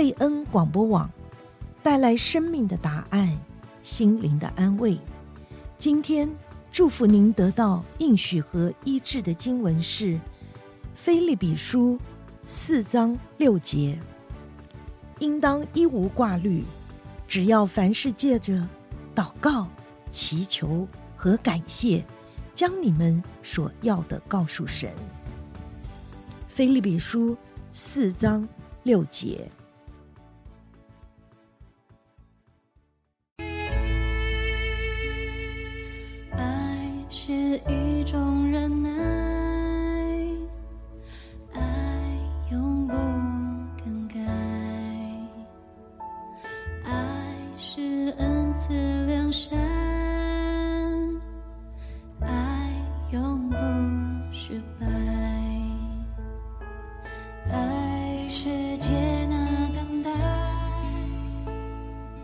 贝恩广播网，带来生命的答案，心灵的安慰。今天祝福您得到应许和医治的经文是《腓立比书》四章六节，应当一无挂虑，只要凡事借着祷告、祈求和感谢，将你们所要的告诉神。《腓立比书》四章六节。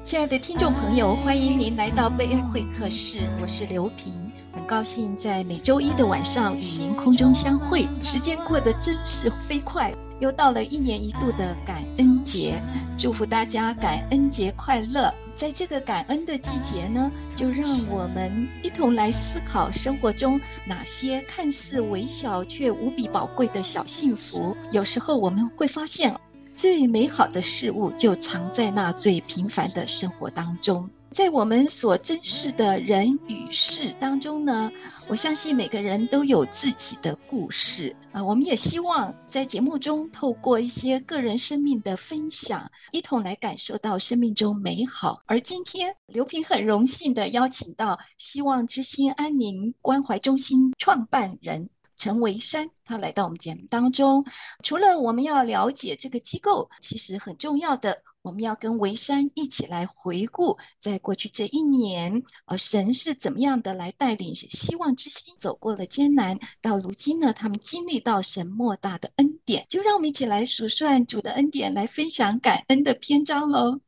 亲爱的听众朋友，欢迎您来到贝恩会客室，我是刘平，很高兴在每周一的晚上与您空中相会。时间过得真是飞快，又到了一年一度的感恩节，祝福大家感恩节快乐。在这个感恩的季节呢，就让我们一同来思考生活中哪些看似微小却无比宝贵的小幸福。有时候我们会发现。最美好的事物就藏在那最平凡的生活当中，在我们所珍视的人与事当中呢，我相信每个人都有自己的故事啊。我们也希望在节目中透过一些个人生命的分享，一同来感受到生命中美好。而今天，刘平很荣幸地邀请到希望之心安宁关怀中心创办人。陈维山，他来到我们节目当中。除了我们要了解这个机构，其实很重要的，我们要跟维珊一起来回顾，在过去这一年，呃，神是怎么样的来带领希望之心走过了艰难，到如今呢，他们经历到神莫大的恩典。就让我们一起来数算主的恩典，来分享感恩的篇章喽。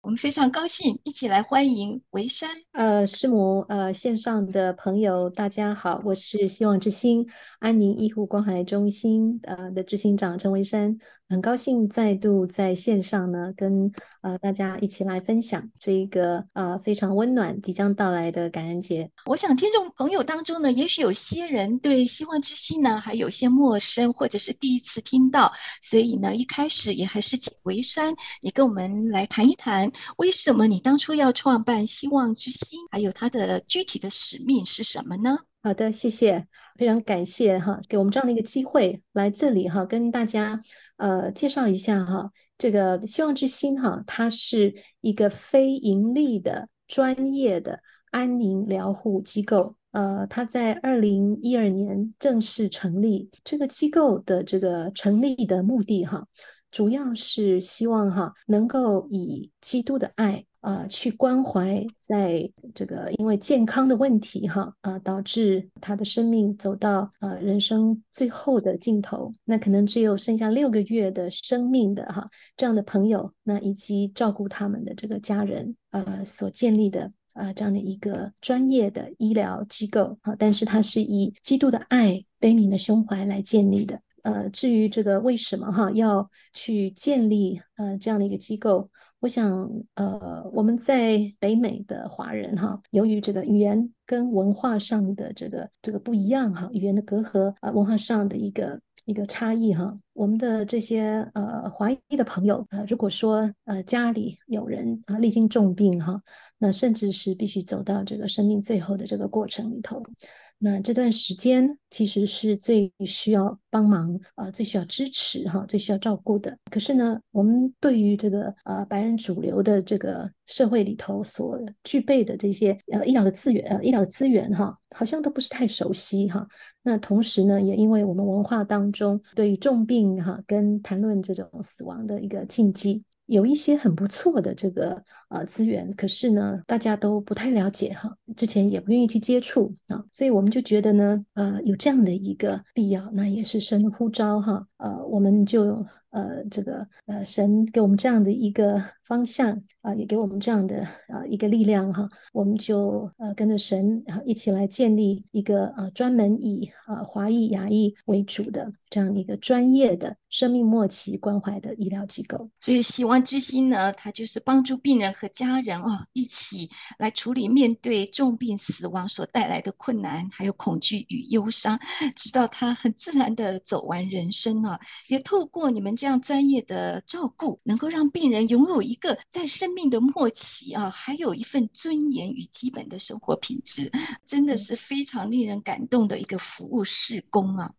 我们非常高兴，一起来欢迎维珊。呃，师母，呃，线上的朋友，大家好，我是希望之星安宁医护关怀中心呃的执行长陈维山。很高兴再度在线上呢，跟呃大家一起来分享这一个呃非常温暖即将到来的感恩节。我想听众朋友当中呢，也许有些人对希望之星呢还有些陌生，或者是第一次听到，所以呢一开始也还是请维山，你跟我们来谈一谈，为什么你当初要创办希望之星，还有它的具体的使命是什么呢？好的，谢谢，非常感谢哈，给我们这样的一个机会来这里哈，跟大家。呃，介绍一下哈，这个希望之星哈，它是一个非盈利的专业的安宁疗护机构。呃，它在二零一二年正式成立。这个机构的这个成立的目的哈，主要是希望哈，能够以基督的爱。呃，去关怀在这个因为健康的问题哈，啊、呃，导致他的生命走到呃人生最后的尽头，那可能只有剩下六个月的生命的哈这样的朋友，那以及照顾他们的这个家人，呃，所建立的呃这样的一个专业的医疗机构啊，但是它是以基督的爱、悲悯的胸怀来建立的。呃，至于这个为什么哈要去建立呃这样的一个机构？我想，呃，我们在北美的华人哈，由于这个语言跟文化上的这个这个不一样哈，语言的隔阂啊，文化上的一个一个差异哈，我们的这些呃华裔的朋友呃，如果说呃家里有人啊历经重病哈，那甚至是必须走到这个生命最后的这个过程里头。那这段时间其实是最需要帮忙、呃，最需要支持哈，最需要照顾的。可是呢，我们对于这个呃白人主流的这个社会里头所具备的这些呃医疗的资源呃医疗的资源哈，好像都不是太熟悉哈。那同时呢，也因为我们文化当中对于重病哈跟谈论这种死亡的一个禁忌。有一些很不错的这个呃资源，可是呢，大家都不太了解哈，之前也不愿意去接触啊，所以我们就觉得呢，呃，有这样的一个必要，那也是神的呼召哈，呃，我们就。呃，这个呃，神给我们这样的一个方向啊、也给我们这样的啊、呃、一个力量哈，我们就呃跟着神啊一起来建立一个呃专门以、呃、华裔亚裔为主的这样一个专业的生命末期关怀的医疗机构。所以希望之心呢，它就是帮助病人和家人哦一起来处理面对重病死亡所带来的困难，还有恐惧与忧伤，直到他很自然的走完人生啊，也透过你们。这样专业的照顾，能够让病人拥有一个在生命的末期啊，还有一份尊严与基本的生活品质，真的是非常令人感动的一个服务事工啊。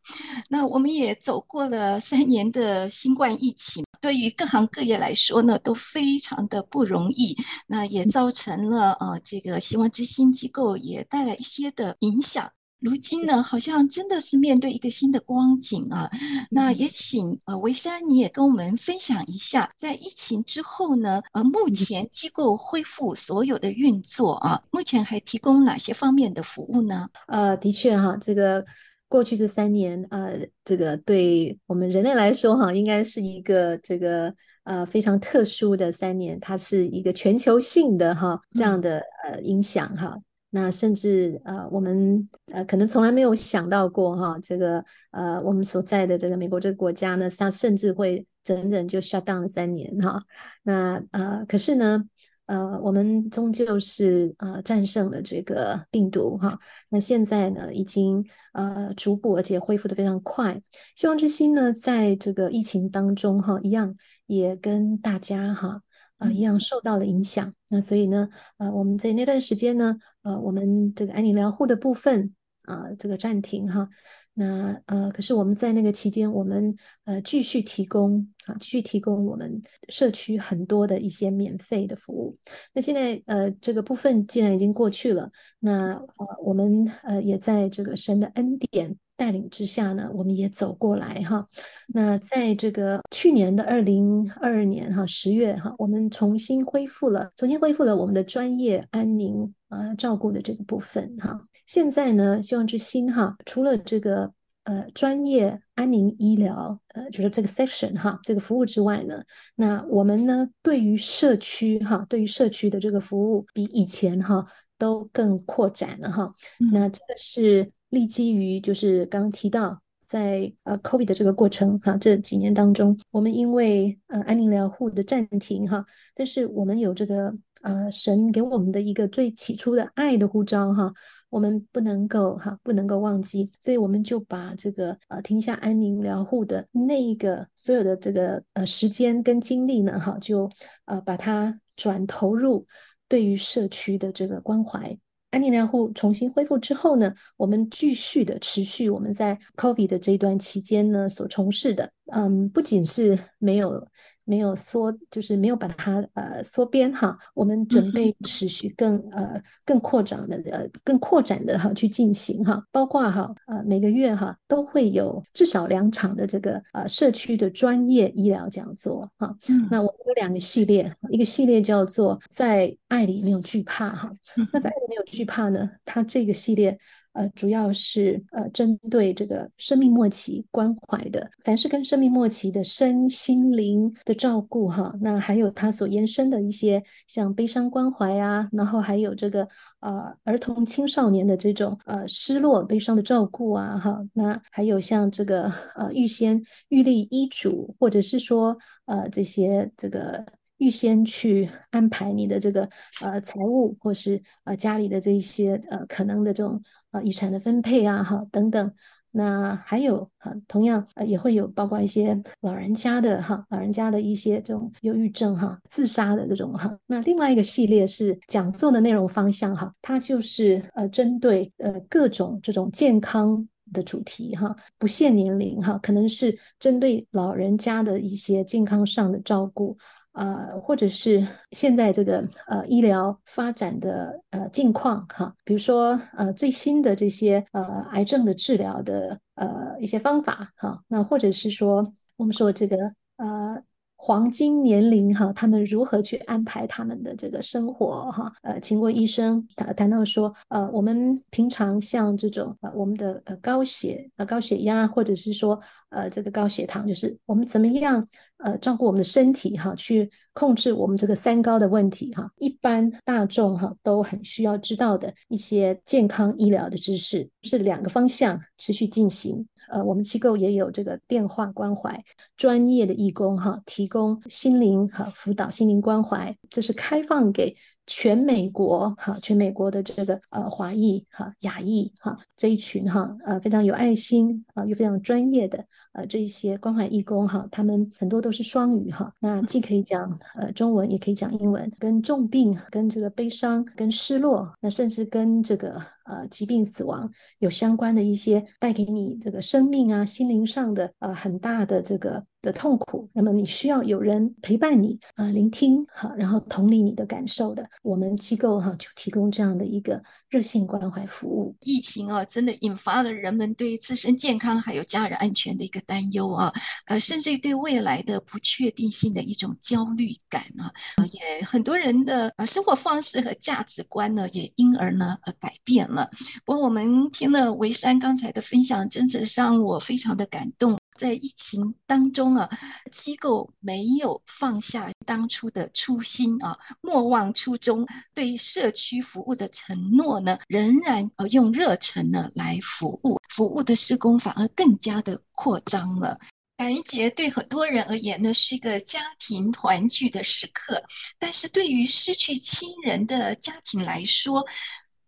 那我们也走过了三年的新冠疫情，对于各行各业来说呢，都非常的不容易。那也造成了呃，这个希望之星机构也带来一些的影响。如今呢，好像真的是面对一个新的光景啊。那也请呃维山，你也跟我们分享一下，在疫情之后呢，呃，目前机构恢复所有的运作啊，目前还提供哪些方面的服务呢？呃，的确哈，这个过去这三年，呃，这个对我们人类来说哈，应该是一个这个呃非常特殊的三年，它是一个全球性的哈这样的呃影响哈。那甚至呃，我们呃可能从来没有想到过哈，这个呃我们所在的这个美国这个国家呢，它甚至会整整就 shut down 了三年哈。那呃可是呢，呃我们终究是呃战胜了这个病毒哈。那现在呢，已经呃逐步而且恢复的非常快。希望之星呢，在这个疫情当中哈，一样也跟大家哈。啊、呃，一样受到了影响。那所以呢，呃，我们在那段时间呢，呃，我们这个安宁疗护的部分啊、这个暂停哈。那呃，可是我们在那个期间，我们呃继续提供啊，继续提供我们社区很多的一些免费的服务。那现在呃，这个部分既然已经过去了，那，我们呃也在这个神的恩典。带领之下呢，我们也走过来哈。那在这个去年的二零二二年哈十月哈，我们重新恢复了，重新恢复了我们的专业安宁呃照顾的这个部分哈。现在呢，希望之星哈，除了这个呃专业安宁医疗呃就是这个 section 哈这个服务之外呢，那我们呢对于社区哈，对于社区的这个服务比以前哈都更扩展了哈。那这个是。立基于就是刚刚提到，在呃 COVID 的这个过程哈，这几年当中，我们因为呃安宁疗护的暂停哈，但是我们有这个呃神给我们的一个最起初的爱的呼召哈，我们不能够哈不能够忘记，所以我们就把这个呃停下安宁疗护的那一个所有的这个呃时间跟精力呢哈，就呃把它转投入对于社区的这个关怀。安宁疗护重新恢复之后呢，我们继续的持续我们在 COVID 的这一段期间呢所从事的，嗯，不仅是没有。没有缩，就是没有把它呃缩编哈。我们准备持续更呃更扩展的呃更扩展的哈去进行哈，包括哈呃每个月哈都会有至少两场的这个呃社区的专业医疗讲座哈。那我们有两个系列，一个系列叫做在爱里没有惧怕哈。那在爱里没有惧怕呢，它这个系列。呃，主要是呃，针对这个生命末期关怀的，凡是跟生命末期的身心灵的照顾哈，那还有它所延伸的一些像悲伤关怀啊，然后还有这个呃儿童青少年的这种呃失落悲伤的照顾啊哈，那还有像这个呃预先预立医嘱，或者是说呃这些这个预先去安排你的这个呃财务或是呃家里的这一些呃可能的这种。啊，遗产的分配啊，哈，等等，那还有哈，同样呃也会有包括一些老人家的哈，老人家的一些这种忧郁症哈，自杀的这种哈。那另外一个系列是讲座的内容方向哈，它就是呃针对呃各种这种健康的主题哈，不限年龄哈，可能是针对老人家的一些健康上的照顾。呃，或者是现在这个呃医疗发展的呃近况哈，比如说呃最新的这些呃癌症的治疗的呃一些方法哈，那或者是说我们说这个呃黄金年龄哈，他们如何去安排他们的这个生活哈？呃，请过医生谈谈到说，呃，我们平常像这种呃，我们的呃高血呃高血压，或者是说呃这个高血糖，就是我们怎么样呃照顾我们的身体哈，去控制我们这个三高的问题哈。一般大众哈都很需要知道的一些健康医疗的知识，是两个方向持续进行。呃，我们机构也有这个电话关怀专业的义工哈，提供心灵哈辅导、心灵关怀，这是开放给全美国哈，全美国的这个呃华裔哈、亚裔哈这一群哈呃非常有爱心啊又非常专业的呃这一些关怀义工哈，他们很多都是双语哈，那既可以讲呃中文，也可以讲英文，跟重病、跟这个悲伤、跟失落，那甚至跟这个。呃，疾病死亡有相关的一些带给你这个生命啊、心灵上的呃很大的这个的痛苦，那么你需要有人陪伴你，呃，聆听好，然后同理你的感受的，我们机构哈就提供这样的一个热线关怀服务。疫情啊，真的引发了人们对自身健康还有家人安全的一个担忧啊，呃，甚至于对未来的不确定性的一种焦虑感啊，也很多人的呃生活方式和价值观呢，也因而呢而改变了。不过我们听了维山刚才的分享，真的让我非常的感动。在疫情当中啊，机构没有放下当初的初心啊，莫忘初衷，对社区服务的承诺呢，仍然呃用热忱呢来服务，服务的施工反而更加的扩张了。感恩节对很多人而言呢，是一个家庭团聚的时刻，但是对于失去亲人的家庭来说，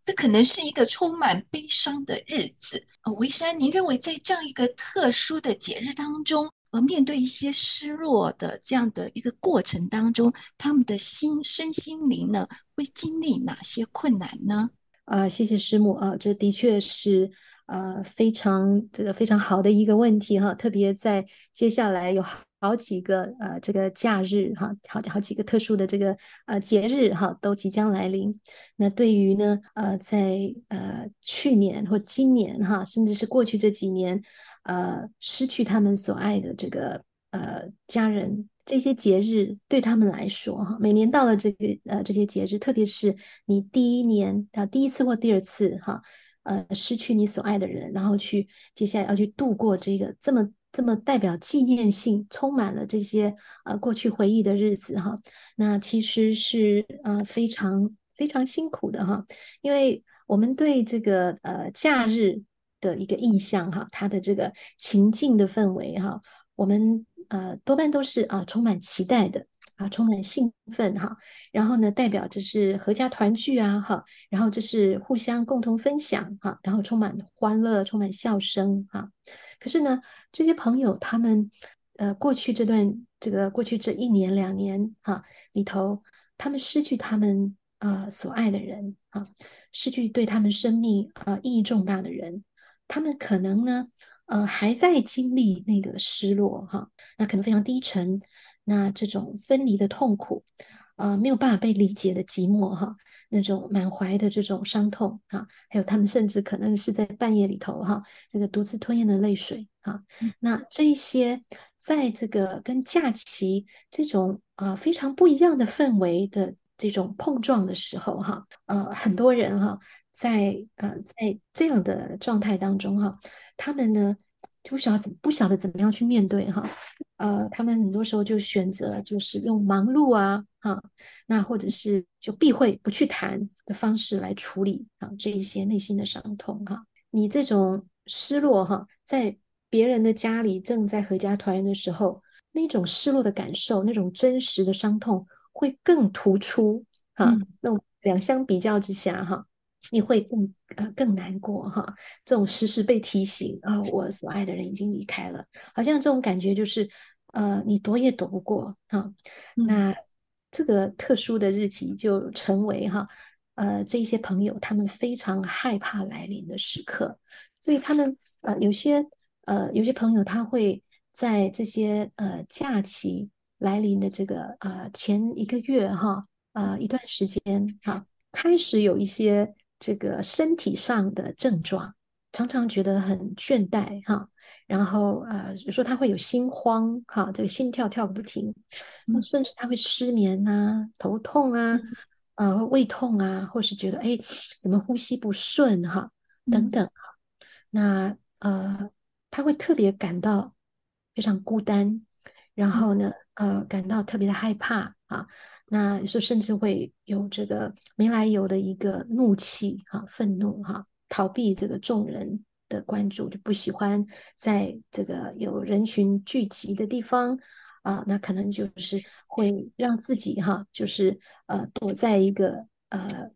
这可能是一个充满悲伤的日子。呃，维珊，您认为在这样一个特殊的节日当中，呃，面对一些失落的这样的一个过程当中，他们的心身心灵呢，会经历哪些困难呢？啊，谢谢师母啊，这的确是呃非常这个非常好的一个问题哈，特别在接下来有。好几个呃，这个假日哈，好好几个特殊的这个呃节日哈，都即将来临。那对于呢呃，在呃去年或今年哈，甚至是过去这几年，呃，失去他们所爱的这个呃家人，这些节日对他们来说哈，每年到了这个呃这些节日，特别是你第一年啊第一次或第二次哈，呃失去你所爱的人，然后去接下来要去度过这个这么。这么代表纪念性、充满了这些呃过去回忆的日子哈，那其实是呃非常非常辛苦的哈，因为我们对这个呃假日的一个印象哈，它的这个情境的氛围哈，我们呃多半都是啊充满期待的啊，充满兴奋哈，然后呢代表这是合家团聚啊哈，然后这是互相共同分享哈，然后充满欢乐、充满笑声哈。可是呢，这些朋友他们，呃，过去这段这个过去这一年两年哈里头，他们失去他们啊、所爱的人啊，失去对他们生命啊、呃、意义重大的人，他们可能呢，呃，还在经历那个失落哈，那可能非常低沉，那这种分离的痛苦，呃，没有办法被理解的寂寞哈。那种满怀的这种伤痛啊，还有他们甚至可能是在半夜里头哈，这个独自吞咽的泪水啊，那这一些在这个跟假期这种啊非常不一样的氛围的这种碰撞的时候哈，呃，很多人哈在呃在这样的状态当中哈，他们呢就不晓得怎不晓得怎么样去面对哈。呃，他们很多时候就选择就是用忙碌啊，哈，那或者是就避讳不去谈的方式来处理啊这一些内心的伤痛哈。你这种失落哈，在别人的家里正在合家团圆的时候，那种失落的感受，那种真实的伤痛会更突出哈。嗯、那种两相比较之下哈，你会更呃更难过哈。这种时时被提醒啊、哦，我所爱的人已经离开了，好像这种感觉就是。呃，你躲也躲不过哈、啊，那这个特殊的日期就成为哈，呃，这些朋友他们非常害怕来临的时刻，所以他们呃有些呃有些朋友他会在这些呃假期来临的这个呃前一个月哈，呃一段时间哈、啊，开始有一些这个身体上的症状，常常觉得很倦怠哈。啊然后呃，有时候他会有心慌，哈，这个心跳跳个不停，那甚至他会失眠啊、头痛啊、呃、胃痛啊，或是觉得哎，怎么呼吸不顺哈，等等哈。那呃，他会特别感到非常孤单，然后呢，呃，感到特别的害怕啊。那有时候甚至会有这个没来由的一个怒气哈、愤怒哈，逃避这个众人的关注，就不喜欢在这个有人群聚集的地方啊，那可能就是会让自己哈，就是呃躲在一个呃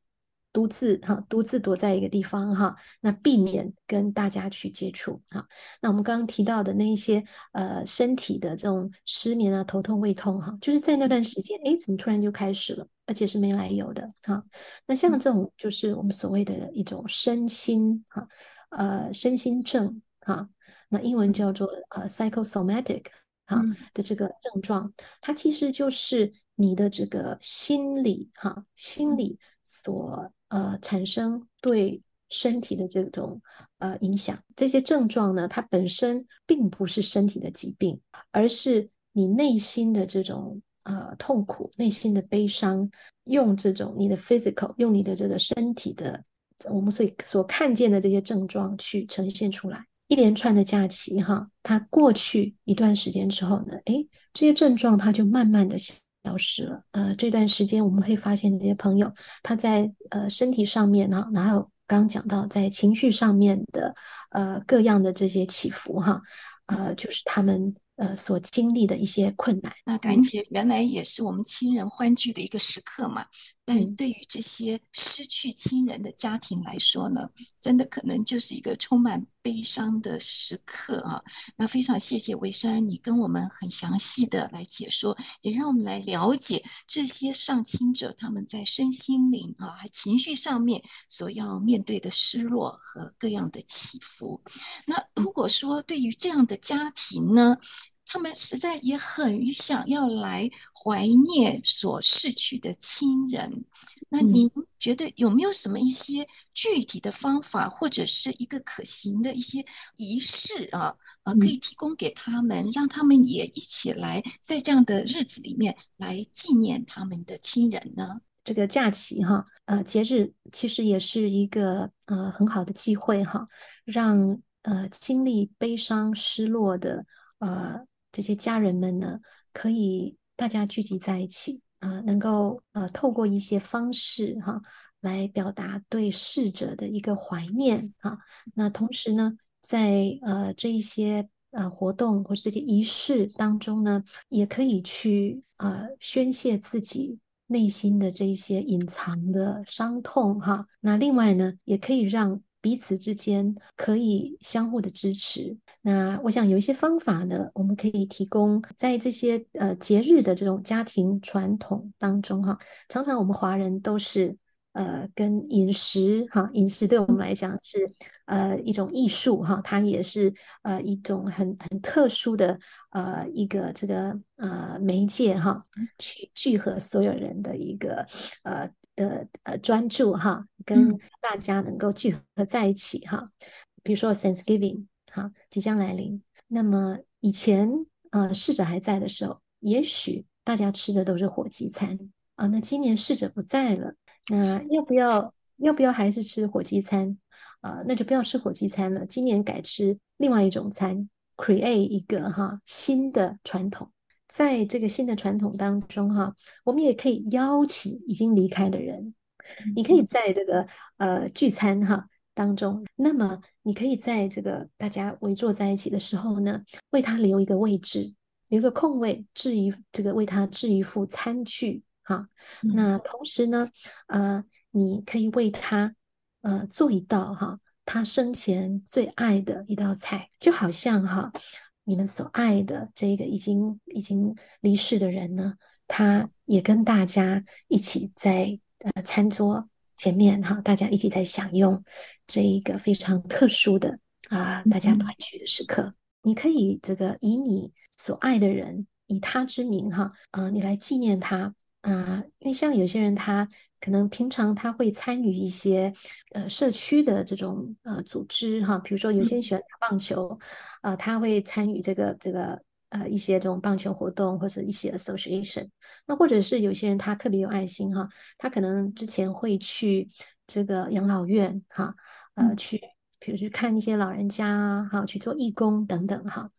独自哈，独自躲在一个地方哈，那避免跟大家去接触哈。那我们刚刚提到的那一些呃身体的这种失眠啊、头痛、胃痛哈，就是在那段时间，哎，怎么突然就开始了，而且是没来由的哈。那像这种就是我们所谓的一种身心哈。呃，身心症哈，那英文叫做呃 psychosomatic 哈的这个症状，它其实就是你的这个心理哈，心理所呃产生对身体的这种呃影响。这些症状呢，它本身并不是身体的疾病，而是你内心的这种呃痛苦、内心的悲伤，用这种你的 physical，用你的这个身体的。我们所以所看见的这些症状去呈现出来，一连串的假期哈，它过去一段时间之后呢，诶，这些症状它就慢慢的消失了。呃，这段时间我们会发现这些朋友他在呃身体上面呢，然后刚刚讲到在情绪上面的呃各样的这些起伏哈，呃，就是他们。呃，所经历的一些困难，那感觉原来也是我们亲人欢聚的一个时刻嘛。但对于这些失去亲人的家庭来说呢，真的可能就是一个充满悲伤的时刻啊。那非常谢谢维珊，你跟我们很详细的来解说，也让我们来了解这些丧亲者他们在身心灵啊、还情绪上面所要面对的失落和各样的起伏。那如果说对于这样的家庭呢，他们实在也很想要来怀念所逝去的亲人。那您觉得有没有什么一些具体的方法，或者是一个可行的一些仪式啊？呃，可以提供给他们，让他们也一起来在这样的日子里面来纪念他们的亲人呢？这个假期哈，呃，节日其实也是一个呃很好的机会哈，让呃经历悲伤失落的呃。这些家人们呢，可以大家聚集在一起啊、能够呃透过一些方式哈、来表达对逝者的一个怀念啊。那同时呢，在呃这一些呃活动或者这些仪式当中呢，也可以去呃宣泄自己内心的这一些隐藏的伤痛哈、那另外呢，也可以让彼此之间可以相互的支持。那我想有一些方法呢，我们可以提供在这些呃节日的这种家庭传统当中哈。常常我们华人都是呃跟饮食哈，饮食对我们来讲是呃一种艺术哈，它也是呃一种很很特殊的呃一个这个呃媒介哈，去聚合所有人的一个呃的呃专注哈，跟大家能够聚合在一起哈。比如说 Thanksgiving。哈，即将来临。那么以前，呃，逝者还在的时候，也许大家吃的都是火鸡餐啊。那今年逝者不在了，那要不要要不要还是吃火鸡餐？啊，那就不要吃火鸡餐了。今年改吃另外一种餐，create 一个哈新的传统。在这个新的传统当中，哈，我们也可以邀请已经离开的人，你可以在这个呃聚餐哈。当中，那么你可以在这个大家围坐在一起的时候呢，为他留一个位置，留一个空位，置一这个为他置一副餐具哈。那同时呢，呃，你可以为他呃做一道哈，他生前最爱的一道菜，就好像哈，你们所爱的这个已经已经离世的人呢，他也跟大家一起在呃餐桌。前面哈，大家一起在享用这一个非常特殊的啊，大家团聚的时刻。嗯、你可以这个以你所爱的人，以他之名哈，啊，你来纪念他啊。因为像有些人他可能平常他会参与一些呃社区的这种呃组织哈，比如说有些人喜欢打棒球，啊、呃，他会参与这个这个呃一些这种棒球活动或者一些 association。那或者是有些人他特别有爱心哈，他可能之前会去这个养老院哈，呃去比如去看一些老人家啊哈，去做义工等等哈。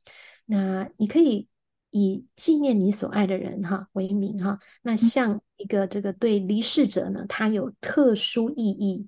那你可以。以纪念你所爱的人哈为名哈，那像一个这个对离世者呢，他有特殊意义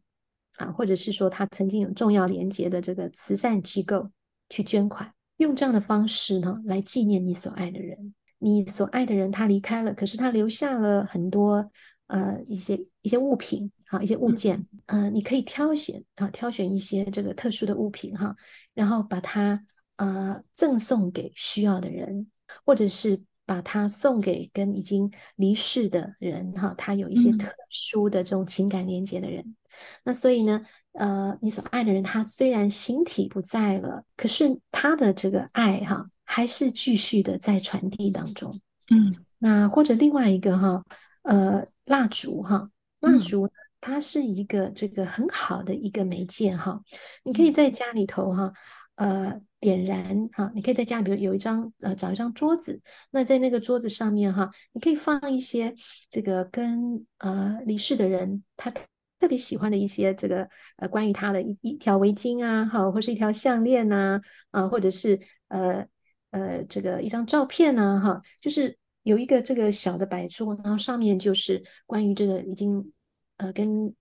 啊，或者是说他曾经有重要连结的这个慈善机构去捐款，用这样的方式呢来纪念你所爱的人。你所爱的人他离开了，可是他留下了很多呃一些一些物品哈，一些物件，呃，你可以挑选啊，挑选一些这个特殊的物品哈，然后把它呃赠送给需要的人。或者是把它送给跟已经离世的人哈，他有一些特殊的这种情感连接的人。嗯、那所以呢，呃，你所爱的人他虽然形体不在了，可是他的这个爱哈，还是继续的在传递当中。嗯，那或者另外一个哈，呃，蜡烛哈，蜡烛它是一个这个很好的一个媒介哈，你可以在家里头哈。呃，点燃哈，你可以在家里，比如有一张呃，找一张桌子，那在那个桌子上面哈，你可以放一些这个跟呃离世的人他特别喜欢的一些这个呃关于他的一一条围巾啊，哈，或是一条项链呐，啊，或者是呃呃这个一张照片呐，哈，就是有一个这个小的摆桌，然后上面就是关于这个已经呃跟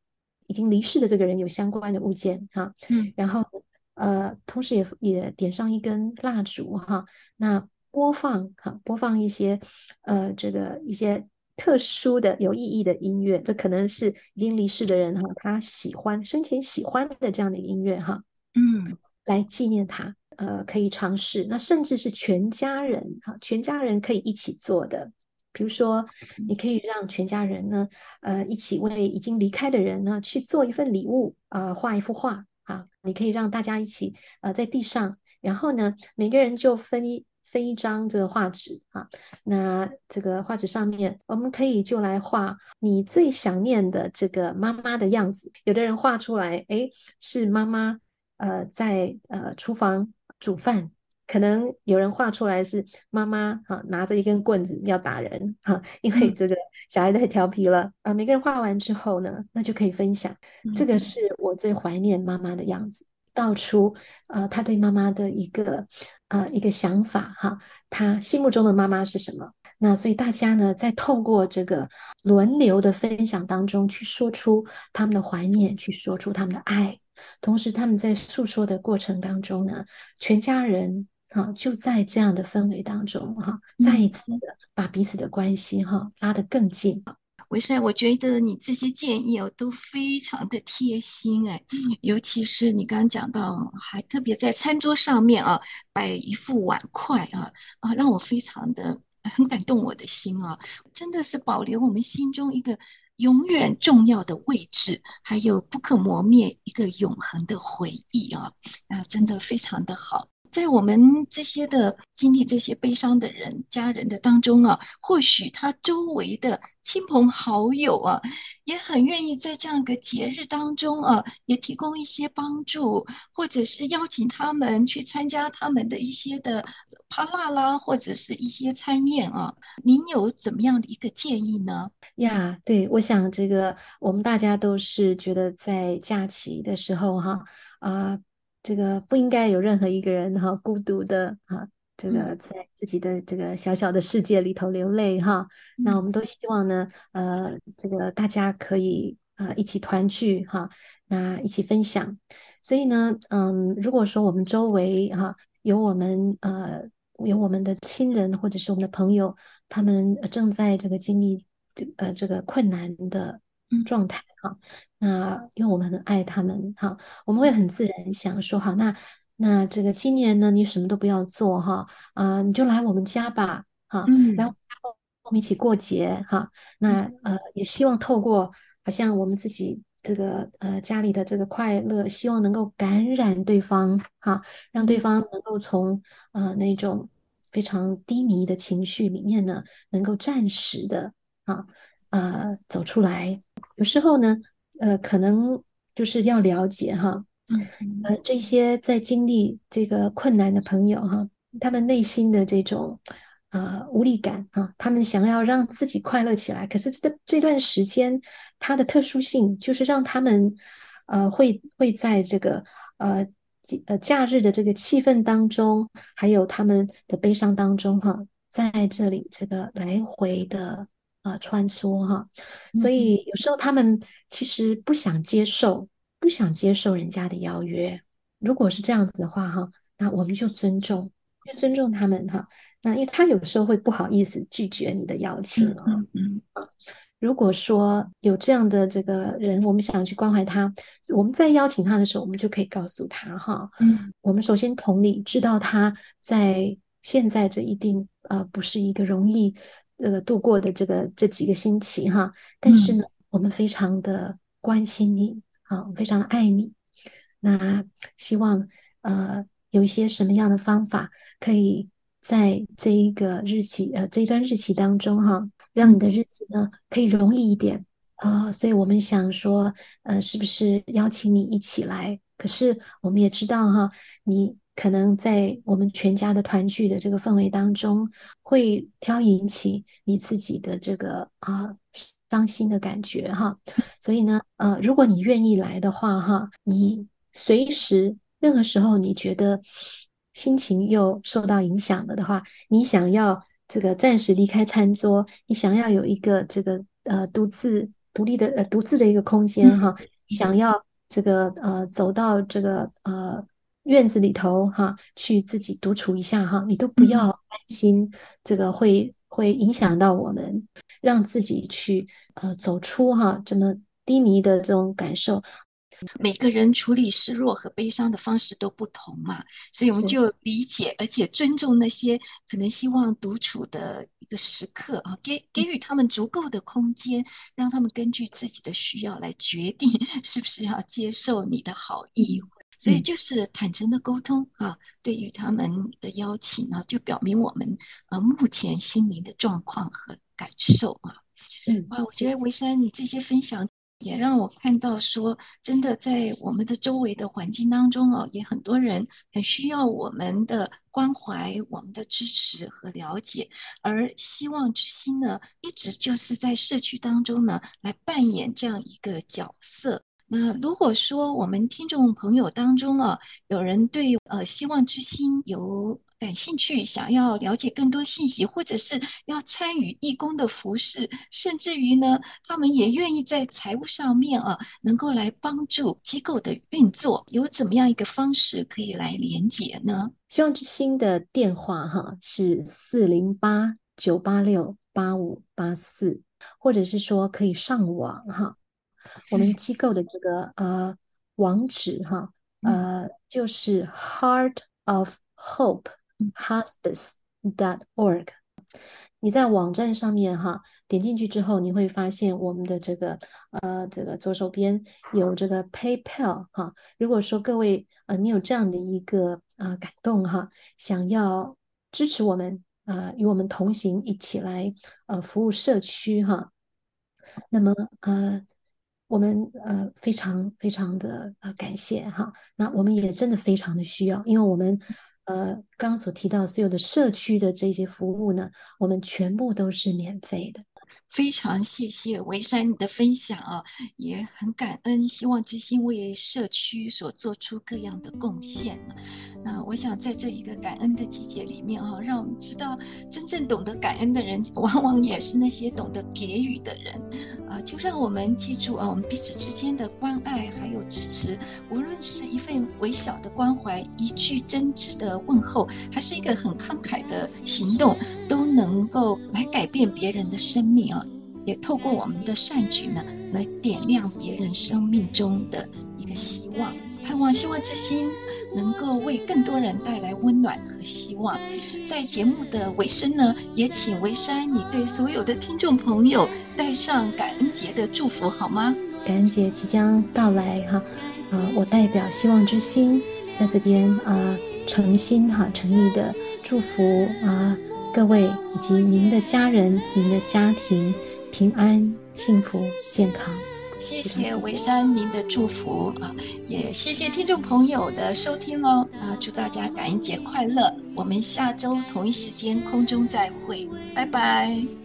已经离世的这个人有相关的物件哈，嗯，然后。呃，同时也也点上一根蜡烛哈，那播放哈，播放一些呃这个一些特殊的有意义的音乐，这可能是已经离世的人哈，他喜欢生前喜欢的这样的音乐哈，嗯，来纪念他，呃，可以尝试，那甚至是全家人哈，全家人可以一起做的，比如说你可以让全家人呢，呃，一起为已经离开的人呢去做一份礼物，呃，画一幅画。你可以让大家一起呃在地上，然后呢，每个人就分一分一张这个画纸啊。那这个画纸上面，我们可以就来画你最想念的这个妈妈的样子。有的人画出来，哎，是妈妈呃在呃厨房煮饭。可能有人画出来是妈妈哈拿着一根棍子要打人哈，因为这个小孩太调皮了啊。每个人画完之后呢，那就可以分享，这个是我最怀念妈妈的样子，道出呃他对妈妈的一个呃一个想法哈，他心目中的妈妈是什么？那所以大家呢，在透过这个轮流的分享当中，去说出他们的怀念，去说出他们的爱，同时他们在诉说的过程当中呢，全家人。好，就在这样的氛围当中，哈，再一次的把彼此的关系哈拉得更近。维善，我觉得你这些建议哦都非常的贴心哎，尤其是你刚刚讲到，还特别在餐桌上面啊摆一副碗筷啊啊，让我非常的很感动我的心啊，真的是保留我们心中一个永远重要的位置，还有不可磨灭一个永恒的回忆啊啊，真的非常的好。在我们这些的经历这些悲伤的人家人的当中啊，或许他周围的亲朋好友啊，也很愿意在这样一个节日当中啊，也提供一些帮助，或者是邀请他们去参加他们的一些的帕拉啦，或者是一些餐宴啊。您有怎么样的一个建议呢？呀，对，我想这个我们大家都是觉得在假期的时候哈啊。这个不应该有任何一个人哈孤独的哈，这个在自己的这个小小的世界里头流泪哈。那我们都希望呢，呃，这个大家可以呃一起团聚哈，那一起分享。所以呢，嗯，如果说我们周围哈有我们呃有我们的亲人或者是我们的朋友，他们正在这个经历这呃这个困难的状态哈，那因为我们很爱他们哈，我们会很自然想说好，那那这个今年呢，你什么都不要做哈啊，你就来我们家吧哈，然后我们一起过节哈，那呃也希望透过好像我们自己这个呃家里的这个快乐，希望能够感染对方哈，让对方能够从呃那种非常低迷的情绪里面呢，能够暂时的啊。呃走出来。有时候呢，呃，可能就是要了解哈，呃，这些在经历这个困难的朋友哈，他们内心的这种呃无力感啊，他们想要让自己快乐起来，可是这个这段时间它的特殊性就是让他们呃会会在这个呃。呃，假日的这个气氛当中，还有他们的悲伤当中，哈，在这里这个来回的啊穿梭，哈，所以有时候他们其实不想接受，不想接受人家的邀约。如果是这样子的话，哈，那我们就尊重，就尊重他们，哈。那因为他有时候会不好意思拒绝你的邀请，嗯嗯。如果说有这样的这个人，我们想去关怀他，我们在邀请他的时候，我们就可以告诉他哈，嗯，我们首先同理，知道他在现在这一定呃不是一个容易呃度过的这个这几个星期哈，但是呢，我们非常的关心你啊，非常的爱你，那希望呃有一些什么样的方法，可以在这一个日期呃这一段日期当中哈。让你的日子呢可以容易一点啊，呃，所以我们想说，呃，是不是邀请你一起来？可是我们也知道哈，你可能在我们全家的团聚的这个氛围当中，会挑引起你自己的这个啊伤心的感觉哈。所以呢，呃，如果你愿意来的话哈，你随时任何时候你觉得心情又受到影响了的话，你想要。这个暂时离开餐桌，你想要有一个这个呃独自独立的呃独自的一个空间哈，想要这个呃走到这个呃院子里头哈，去自己独处一下哈，你都不要担心这个会会影响到我们，让自己去呃走出哈这么低迷的这种感受。每个人处理失落和悲伤的方式都不同嘛，所以我们就理解而且尊重那些可能希望独处的一个时刻啊，给给予他们足够的空间，让他们根据自己的需要来决定 是不是要接受你的好意。所以就是坦诚的沟通啊，对于他们的邀请呢，就表明我们呃目前心灵的状况和感受啊。嗯，哇，我觉得维山你这些分享。也让我看到说，真的在我们的周围的环境当中哦，也很多人很需要我们的关怀、我们的支持和了解。而希望之心呢，一直就是在社区当中呢，来扮演这样一个角色。那如果说我们听众朋友当中啊，有人对呃希望之心有感兴趣，想要了解更多信息，或者是要参与义工的服饰，甚至于呢，他们也愿意在财务上面啊，能够来帮助机构的运作，有怎么样一个方式可以来连接呢？希望之心的电话哈是四零八九八六八五八四，或者是说可以上网哈，我们机构的这个呃网址哈呃就是 Heart of Hope。Hospice.org，你在网站上面哈，点进去之后，你会发现我们的这个呃，这个左手边有这个 PayPal 哈。如果说各位呃，你有这样的一个啊、呃、感动哈，想要支持我们啊、呃，与我们同行，一起来呃服务社区哈，那么呃，我们呃非常非常的呃感谢哈。那我们也真的非常的需要，因为我们。呃，刚刚所提到所有的社区的这些服务呢，我们全部都是免费的。非常谢谢维珊你的分享啊，也很感恩希望之心为社区所做出各样的贡献。那我想在这一个感恩的季节里面啊，让我们知道真正懂得感恩的人，往往也是那些懂得给予的人啊。就让我们记住啊，我们彼此之间的关爱还有支持，无论是一份微小的关怀，一句真挚的问候，还是一个很慷慨的行动，都能够来改变别人的生命。啊，也透过我们的善举呢，来点亮别人生命中的一个希望，盼望希望之心能够为更多人带来温暖和希望。在节目的尾声呢，也请维山你对所有的听众朋友带上感恩节的祝福好吗？感恩节即将到来哈，呃，我代表希望之星在这边啊，诚心哈诚意的祝福啊。各位以及您的家人、您的家庭平安幸福健康。谢谢维山您的祝福啊，也谢谢听众朋友的收听喽啊！祝大家感恩节快乐！我们下周同一时间空中再会，拜拜。